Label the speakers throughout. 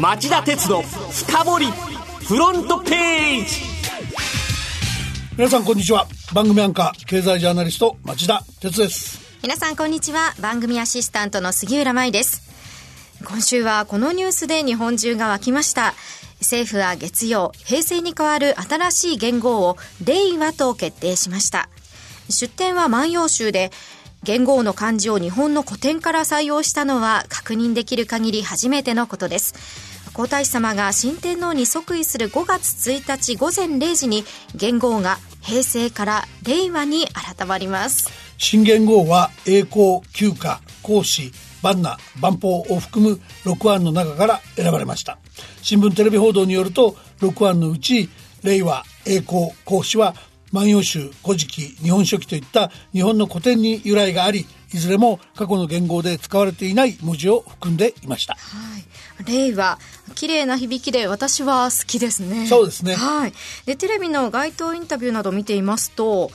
Speaker 1: 町田鉄の深掘りフロントページ。
Speaker 2: 皆さんこんにちは。番組アンカー経済ジャーナリスト町田鉄です。
Speaker 3: 皆さんこんにちは。番組アシスタントの杉浦舞です。今週はこのニュースで日本中が沸きました。政府は月曜平成に代わる新しい元号を令和と決定しました。出典は万葉集で元号の漢字を日本の古典から採用したのは確認できる限り初めてのことです。皇太子様が新天皇に即位する5月1日午前0時に元号が平成から令和に改まります。
Speaker 2: 新元号は栄光、休暇、孔子、万那、万法を含む6案の中から選ばれました。新聞テレビ報道によると6案のうち令和、栄光、孔子は万葉集古事記日本書紀といった日本の古典に由来がありいずれも過去の言語で使われていない文字を含んでいました。は
Speaker 3: い、令和綺麗な響きで私は好きですね。
Speaker 2: そうですね。
Speaker 3: はい。でテレビの街頭インタビューなど見ていますと、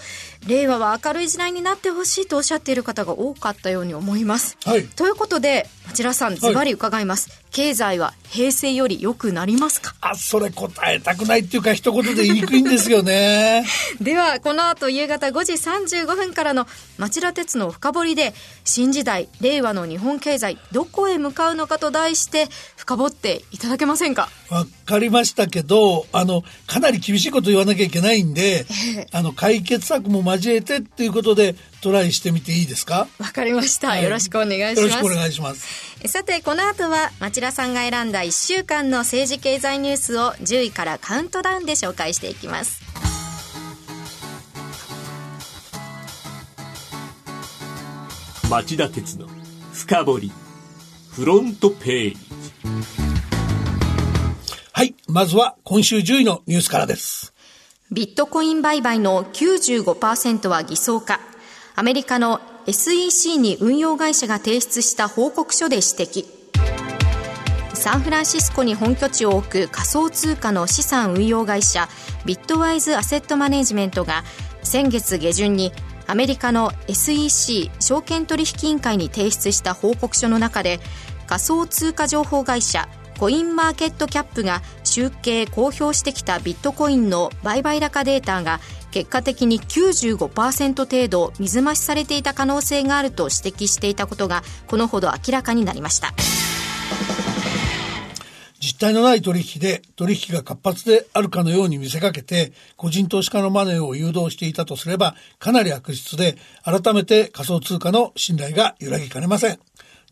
Speaker 3: 令和は明るい時代になってほしいとおっしゃっている方が多かったように思います。
Speaker 2: はい。
Speaker 3: ということで、町田さん、ズバリ伺います。はい、経済は平成より良くなりますか？
Speaker 2: あ、それ答えたくないっていうか、一言で言いにくいんですよね。
Speaker 3: では、この後夕方5時35分からの町田鉄の深掘りで、新時代、令和の日本経済、どこへ向かうのかと題して、深掘っていただけませんか？
Speaker 2: わかりましたけど、あの、かなり厳しいこと言わなきゃいけないんで、あの、解決策も交えてっていうことで、トライしてみていいですか？
Speaker 3: わかりました、はい、よろしくお願いします。よ
Speaker 2: ろしくお願いします。
Speaker 3: さて、この後は、町田さんが選んだ1週間の政治経済ニュースを10位からカウントダウンで紹介していきます。
Speaker 1: 町田鉄の深掘りフロントページ
Speaker 2: はいまずは今週10位のニュースからです。
Speaker 3: ビットコイン売買の95%は偽装か。アメリカの SEC に運用会社が提出した報告書で指摘。サンフランシスコに本拠地を置く仮想通貨の資産運用会社ビットワイズアセットマネジメントが先月下旬にアメリカの SEC 証券取引委員会に提出した報告書の中で仮想通貨情報会社コインマーケットキャップが集計公表してきたビットコインの売買高データが結果的に95%程度水増しされていた可能性があると指摘していたことがこのほど明らかになりました。
Speaker 2: 実体のない取引で取引が活発であるかのように見せかけて個人投資家のマネーを誘導していたとすればかなり悪質で改めて仮想通貨の信頼が揺らぎかねません。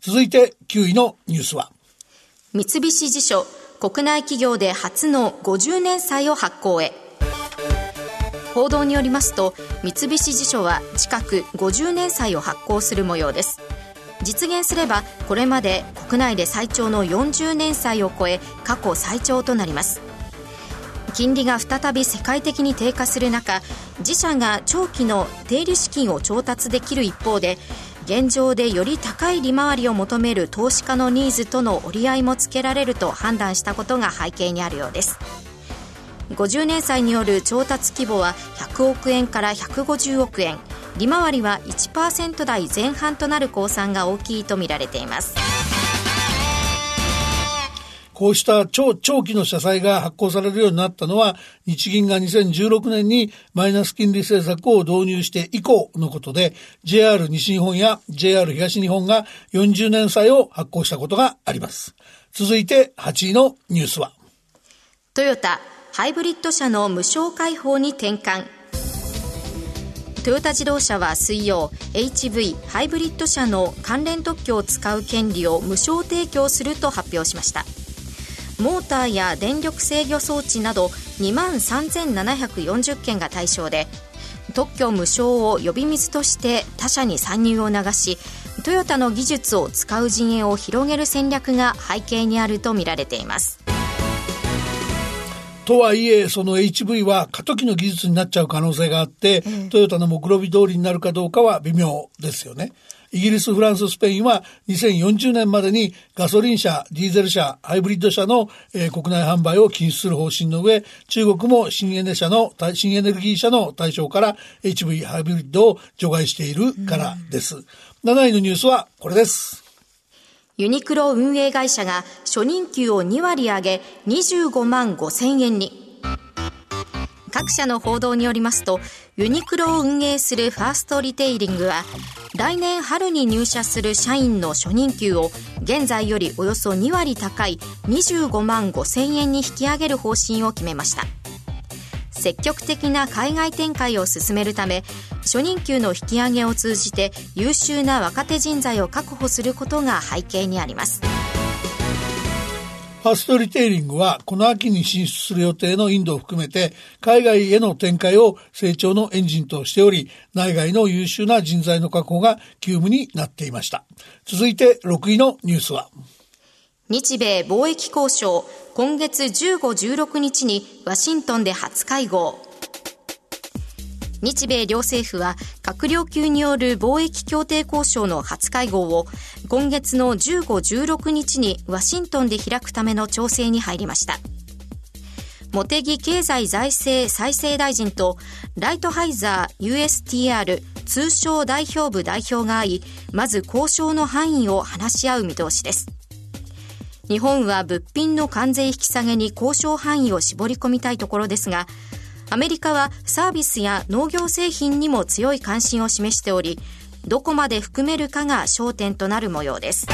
Speaker 2: 続いて9位のニュースは
Speaker 3: 三菱地所国内企業で初の50年債を発行へ。報道によりますと三菱地所は近く50年債を発行する模様です。実現すればこれまで国内で最長の40年債を超え過去最長となります。金利が再び世界的に低下する中自社が長期の定理資金を調達できる一方で現状でより高い利回りを求める投資家のニーズとの折り合いもつけられると判断したことが背景にあるようです。50年債による調達規模は100億円から150億円。利回りは1%台前半となる公算が大きいとみられています。
Speaker 2: こうした超長期の社債が発行されるようになったのは、日銀が2016年にマイナス金利政策を導入して以降のことで、JR 西日本や JR 東日本が40年債を発行したことがあります。続いて8位のニュースは。
Speaker 3: トヨタ、ハイブリッド車の無償開放に転換。トヨタ自動車は水曜 HV ハイブリッド車の関連特許を使う権利を無償提供すると発表しましたモーターや電力制御装置など2万3740件が対象で特許無償を呼び水として他社に参入を流しトヨタの技術を使う陣営を広げる戦略が背景にあるとみられています
Speaker 2: とはいえ、その HV は過渡期の技術になっちゃう可能性があって、トヨタの目論見通りになるかどうかは微妙ですよね。イギリス、フランス、スペインは2040年までにガソリン車、ディーゼル車、ハイブリッド車の、えー、国内販売を禁止する方針の上、中国も新エネ車の、新エネルギー車の対象から HV ハイブリッドを除外しているからです。7位のニュースはこれです。
Speaker 3: ユニクロ運営会社が初任給を2割上げ25万5千円に。各社の報道によりますと、ユニクロを運営するファーストリテイリングは、来年春に入社する社員の初任給を現在よりおよそ2割高い25万5千円に引き上げる方針を決めました。積極的な海外展開を進めるため初任給の引き上げを通じて優秀な若手人材を確保することが背景にあります
Speaker 2: ファーストリテイリングはこの秋に進出する予定のインドを含めて海外への展開を成長のエンジンとしており内外の優秀な人材の確保が急務になっていました続いて6位のニュースは
Speaker 3: 日米貿易交渉今月15、16日にワシントンで初会合。日米両政府は閣僚級による貿易協定交渉の初会合を今月の15、16日にワシントンで開くための調整に入りました。茂木経済財政再生大臣とライトハイザー USTR 通商代表部代表が会い、まず交渉の範囲を話し合う見通しです。日本は物品の関税引き下げに交渉範囲を絞り込みたいところですが、アメリカはサービスや農業製品にも強い関心を示しており、どこまで含めるかが焦点となる模様です。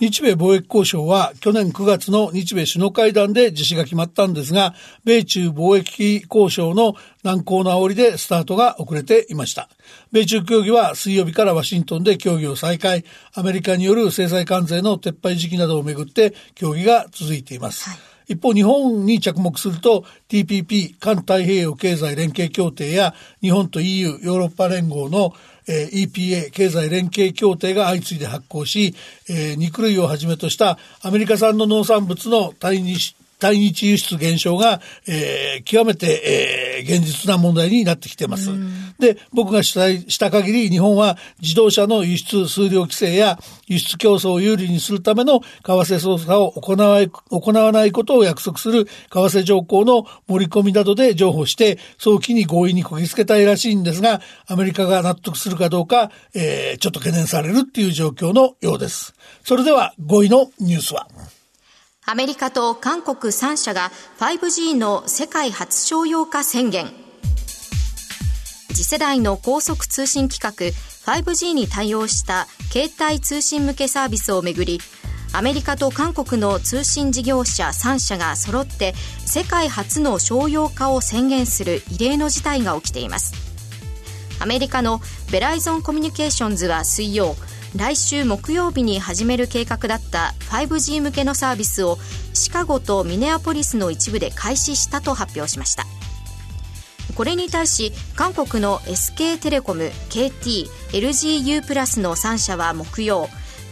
Speaker 2: 日米貿易交渉は去年9月の日米首脳会談で実施が決まったんですが、米中貿易交渉の難航の煽りでスタートが遅れていました。米中協議は水曜日からワシントンで協議を再開、アメリカによる制裁関税の撤廃時期などをめぐって協議が続いています。はい一方、日本に着目すると TPP 環太平洋経済連携協定や日本と EU ヨーロッパ連合の、EPA 経済連携協定が相次いで発行し、えー、肉類をはじめとしたアメリカ産の農産物の対日対日輸出減少が、えー、極めて、えー、現実な問題になってきています。で、僕が取材した限り、日本は自動車の輸出数量規制や輸出競争を有利にするための為替操作を行わ行わないことを約束する為替条項の盛り込みなどで譲歩して、早期に合意にこぎつけたいらしいんですが、アメリカが納得するかどうか、えー、ちょっと懸念されるっていう状況のようです。それでは5位のニュースは。
Speaker 3: アメリカと韓国3社が 5G の世界初商用化宣言。次世代の高速通信規格 5G に対応した携帯通信向けサービスをめぐり、アメリカと韓国の通信事業者3社が揃って世界初の商用化を宣言する異例の事態が起きています。アメリカのベライゾンコミュニケーションズは水曜、来週木曜日に始める計画だった 5G 向けのサービスをシカゴとミネアポリスの一部で開始したと発表しました。これに対し韓国の SK テレコム KT、LGU プラスの3社は木曜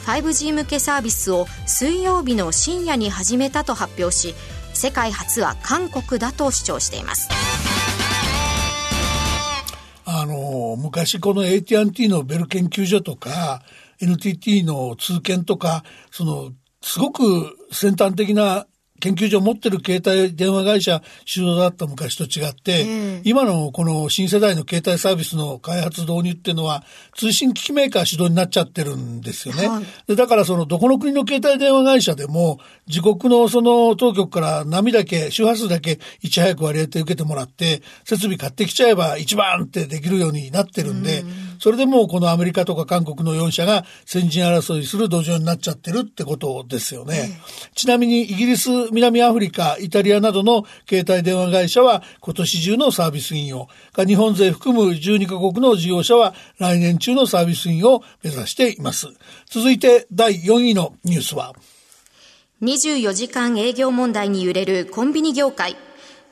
Speaker 3: 5G 向けサービスを水曜日の深夜に始めたと発表し世界初は韓国だと主張しています。
Speaker 2: あの昔この AT&T のベル研究所とか NTT の通研とか、その、すごく先端的な研究所を持ってる携帯電話会社主導だった昔と違って、うん、今のこの新世代の携帯サービスの開発導入っていうのは通信機器メーカー主導になっちゃってるんですよね。はい、でだからそのどこの国の携帯電話会社でも自国のその当局から波だけ周波数だけいち早く割り当て受けてもらって設備買ってきちゃえば一番ってできるようになってるんで、うんそれでもうこのアメリカとか韓国の4社が先陣争いする土壌になっちゃってるってことですよね。ちなみにイギリス、南アフリカ、イタリアなどの携帯電話会社は今年中のサービス運用。日本勢含む12カ国の事業者は来年中のサービス運用を目指しています。続いて第4位のニュースは
Speaker 3: ？24時間営業問題に揺れるコンビニ業界。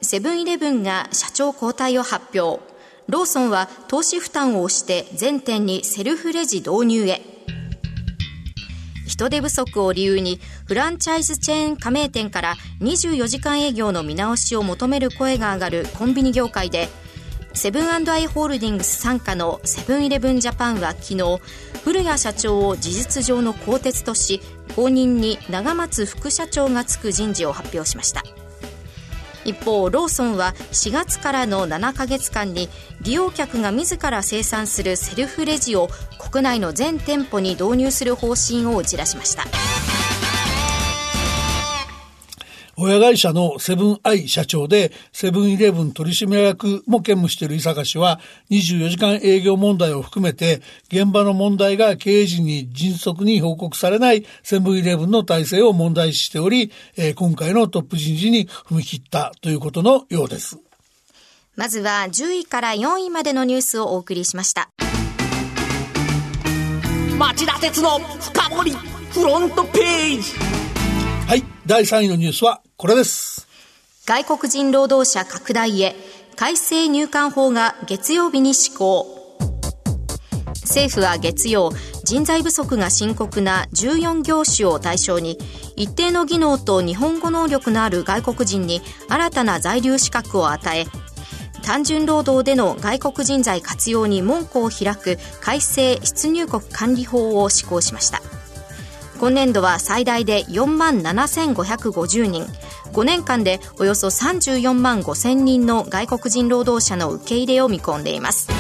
Speaker 3: セブンイレブンが社長交代を発表。ローソンは投資負担を押して全店にセルフレジ導入へ。人手不足を理由にフランチャイズチェーン加盟店から24時間営業の見直しを求める声が上がるコンビニ業界でセブンアイ・ホールディングス傘下のセブンイレブン・ジャパンは昨日古谷社長を事実上の更迭とし後任に長松副社長がつく人事を発表しました。一方ローソンは4月からの7ヶ月間に利用客が自ら生産するセルフレジを国内の全店舗に導入する方針を打ち出しました。
Speaker 2: 親会社のセブンアイ社長でセブンイレブン取締役も兼務している伊坂氏は24時間営業問題を含めて現場の問題が経営陣に迅速に報告されないセブンイレブンの体制を問題視しており、えー、今回のトップ人事に踏み切ったということのようです。
Speaker 3: まずは10位から4位までのニュースをお送りしました。
Speaker 1: 町田鉄の深掘りフロントページ
Speaker 2: はい、第3位のニュースはこれです。
Speaker 3: 外国人労働者拡大へ、改正入管法が月曜日に施行。政府は月曜、人材不足が深刻な14業種を対象に、一定の技能と日本語能力のある外国人に新たな在留資格を与え、単純労働での外国人材活用に門戸を開く改正出入国管理法を施行しました。今年度は最大で4万7550人。5年間でおよそ34万5000人の外国人労働者の受け入れを見込んでいます。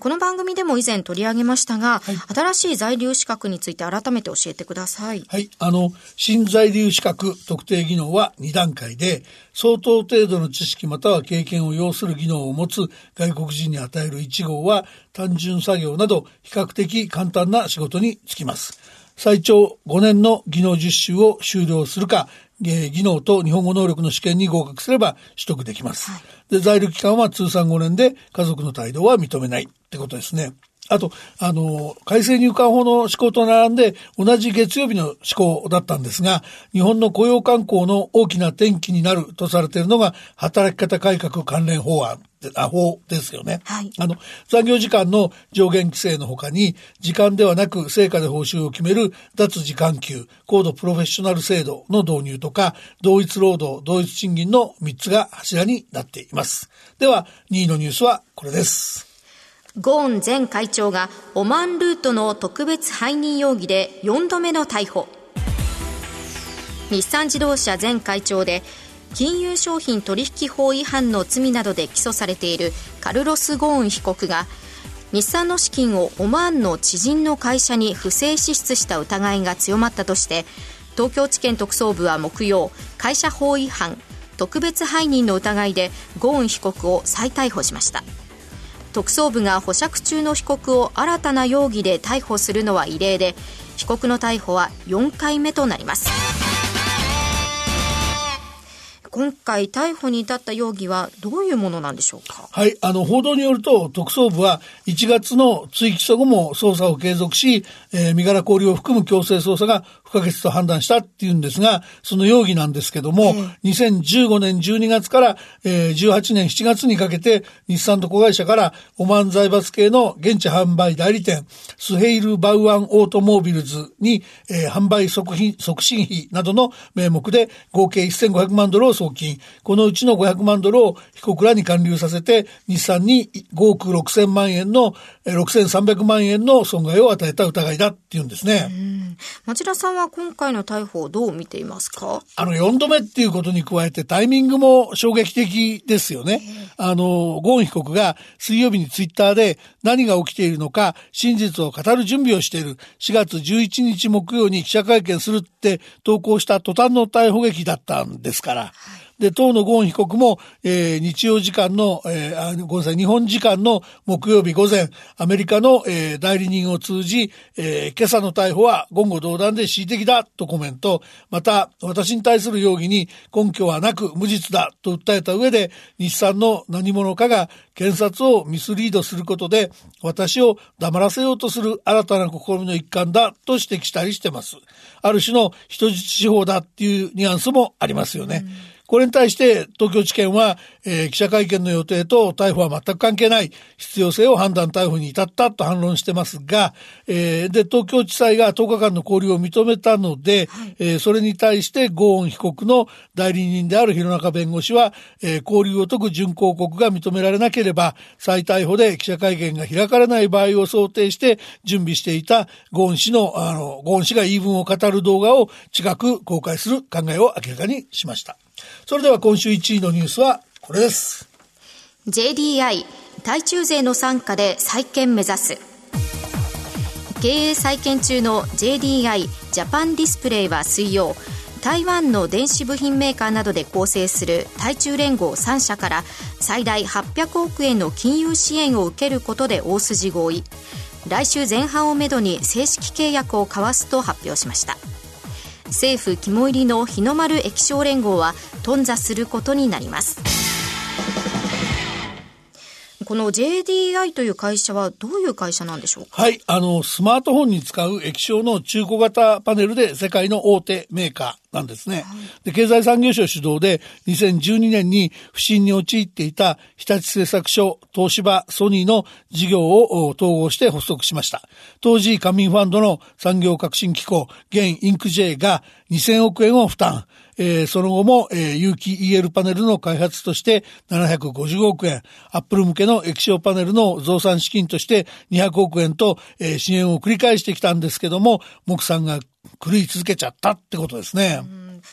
Speaker 3: この番組でも以前取り上げましたが、はい、新しい在留資格について改めて教えてください。
Speaker 2: はい。あの、新在留資格特定技能は2段階で、相当程度の知識または経験を要する技能を持つ外国人に与える1号は、単純作業など比較的簡単な仕事に就きます。最長5年の技能実習を修了するか、技能と日本語能力の試験に合格すれば取得できます。はい、で、在留期間は通算5年で家族の態度は認めないってことですね。あと、あの、改正入管法の施行と並んで同じ月曜日の施行だったんですが、日本の雇用慣行の大きな転機になるとされているのが働き方改革関連法案。あ法ですよね、はい、あの残業時間の上限規制のほかに時間ではなく成果で報酬を決める脱時間給高度プロフェッショナル制度の導入とか同一労働同一賃金の3つが柱になっています。では2位のニュースはこれです
Speaker 3: ゴーン前会長がオマーンルートの特別背任容疑で4度目の逮捕。日産自動車前会長で金融商品取引法違反の罪などで起訴されているカルロス・ゴーン被告が日産の資金をオマーンの知人の会社に不正支出した疑いが強まったとして東京地検特捜部は木曜会社法違反特別背任の疑いでゴーン被告を再逮捕しました。特捜部が保釈中の被告を新たな容疑で逮捕するのは異例で被告の逮捕は4回目となります。今回逮捕に至った容疑はどういうものなんでしょうか？
Speaker 2: はい、あの、報道によると、特捜部は1月の追起訴後も捜査を継続し、えー、身柄交留を含む強制捜査が不可欠と判断したっていうんですが、その容疑なんですけども、えー、2015年12月から、えー、18年7月にかけて、日産と子会社からオマン財閥系の現地販売代理店、スヘイル・バウアン・オートモービルズに、えー、販売促促進費などの名目で合計1500万ドルを送金。このうちの500万ドルを被告らに還流させて、日産に5億6000万円の、6300万円の損害を与えた疑いだっていうんですね。
Speaker 3: 町田さんは今回の逮捕をどう見ていますか？
Speaker 2: あの、4度目っていうことに加えてタイミングも衝撃的ですよね。あの、ゴーン被告が水曜日にツイッターで何が起きているのか真実を語る準備をしている4月11日木曜に記者会見するって投稿した途端の逮捕劇だったんですから。はいで、当のゴーン被告も、えー、日曜時間の、えー、ごめんなさい、日本時間の木曜日午前、アメリカの、えー、代理人を通じ、えー、今朝の逮捕は言語道断で恣意的だとコメント。また、私に対する容疑に根拠はなく無実だと訴えた上で、日産の何者かが検察をミスリードすることで、私を黙らせようとする新たな試みの一環だと指摘したりしてます。ある種の人質司法だっていうニュアンスもありますよね。うんこれに対して東京地検は、えー、記者会見の予定と逮捕は全く関係ない必要性を判断逮捕に至ったと反論してますが、えー、で、東京地裁が10日間の交流を認めたので、はい、えー、それに対してゴーン被告の代理人である弘中弁護士は、えー、交流を解く準抗告が認められなければ、再逮捕で記者会見が開かれない場合を想定して準備していたゴーン氏の、あの、ゴーン氏が言い分を語る動画を近く公開する考えを明らかにしました。それでは今週1位のニュースはこれです。
Speaker 3: JDI、対中税の参加で再建目指す。経営再建中の JDI ジャパンディスプレイは水曜台湾の電子部品メーカーなどで構成する対中連合3社から最大800億円の金融支援を受けることで大筋合意来週前半をめどに正式契約を交わすと発表しました政府肝入りの日の丸液晶連合は頓挫することになります。この JDI という会社はどういう会社なんでしょう
Speaker 2: か？はい、あの、スマートフォンに使う液晶の中古型パネルで世界の大手メーカーなんですね。はい、で経済産業省主導で2012年に不振に陥っていた日立製作所、東芝、ソニーの事業を統合して発足しました。当時、官民ファンドの産業革新機構、現インク J が2000億円を負担。えー、その後も、えー、有機 EL パネルの開発として750億円、アップル向けの液晶パネルの増産資金として200億円と、えー、支援を繰り返してきたんですけども、木さんが狂い続けちゃったってことですね。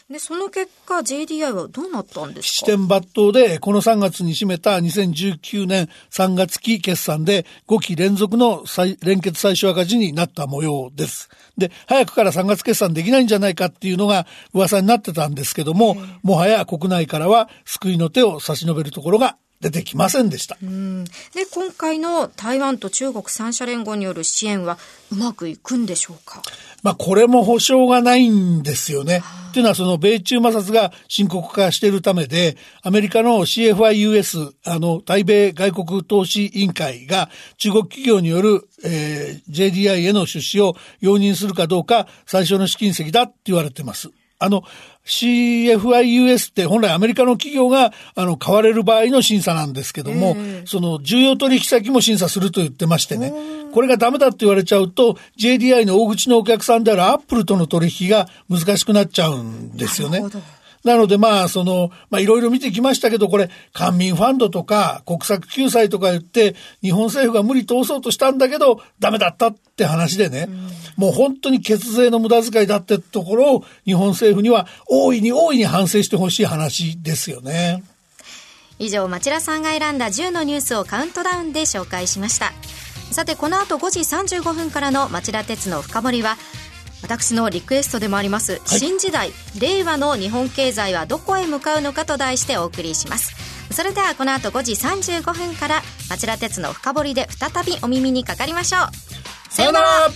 Speaker 3: で、その結果 JDI はどうなったんですか？
Speaker 2: 支店抜刀で、この3月に占めた2019年3月期決算で5期連続の連結最初赤字になった模様です。で、早くから3月決算できないんじゃないかっていうのが噂になってたんですけども、もはや国内からは救いの手を差し伸べるところが出てきませんでした。で、
Speaker 3: 今回の台湾と中国三者連合による支援はうまくいくんでしょうか？
Speaker 2: まあ、これも保証がないんですよね。というのは、その、米中摩擦が深刻化しているためで、アメリカの CFIUS、あの、対米外国投資委員会が中国企業による、えー、JDI への出資を容認するかどうか、最初の試金石だって言われてます。あの、CFIUS って本来アメリカの企業が、あの、買われる場合の審査なんですけども、その、重要取引先も審査すると言ってましてね、これがダメだって言われちゃうと、JDI の大口のお客さんであるアップルとの取引が難しくなっちゃうんですよね。なのでまあ、その、まあいろいろ見てきましたけど、これ、官民ファンドとか国策救済とか言って、日本政府が無理通そうとしたんだけど、ダメだったって話でね、うん、もう本当に血税の無駄遣いだってところを、日本政府には大いに大いに反省してほしい話ですよね。
Speaker 3: 以上、町田さんが選んだ10のニュースをカウントダウンで紹介しました。さて、この後5時35分からの町田鉄の深掘りは、私のリクエストでもあります、はい、新時代令和の日本経済はどこへ向かうのかと題してお送りします。それではこの後5時35分から町田鉄の深掘りで再びお耳にかかりましょう。
Speaker 2: さよなら